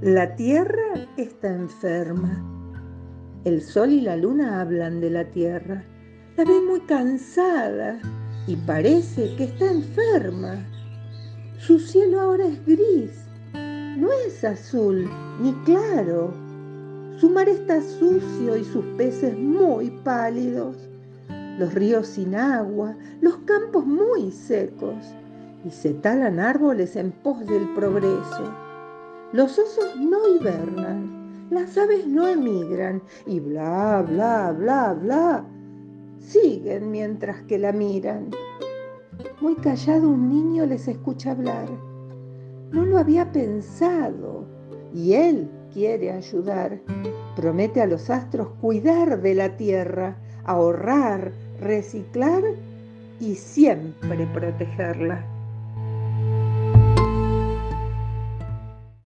La tierra está enferma. El sol y la luna hablan de la tierra. La ven muy cansada y parece que está enferma. Su cielo ahora es gris, no es azul ni claro. Su mar está sucio y sus peces muy pálidos. Los ríos sin agua, los campos muy secos. Y se talan árboles en pos del progreso. Los osos no hibernan, las aves no emigran y bla, bla, bla, bla. Siguen mientras que la miran. Muy callado un niño les escucha hablar. No lo había pensado y él quiere ayudar. Promete a los astros cuidar de la tierra, ahorrar, reciclar y siempre protegerla.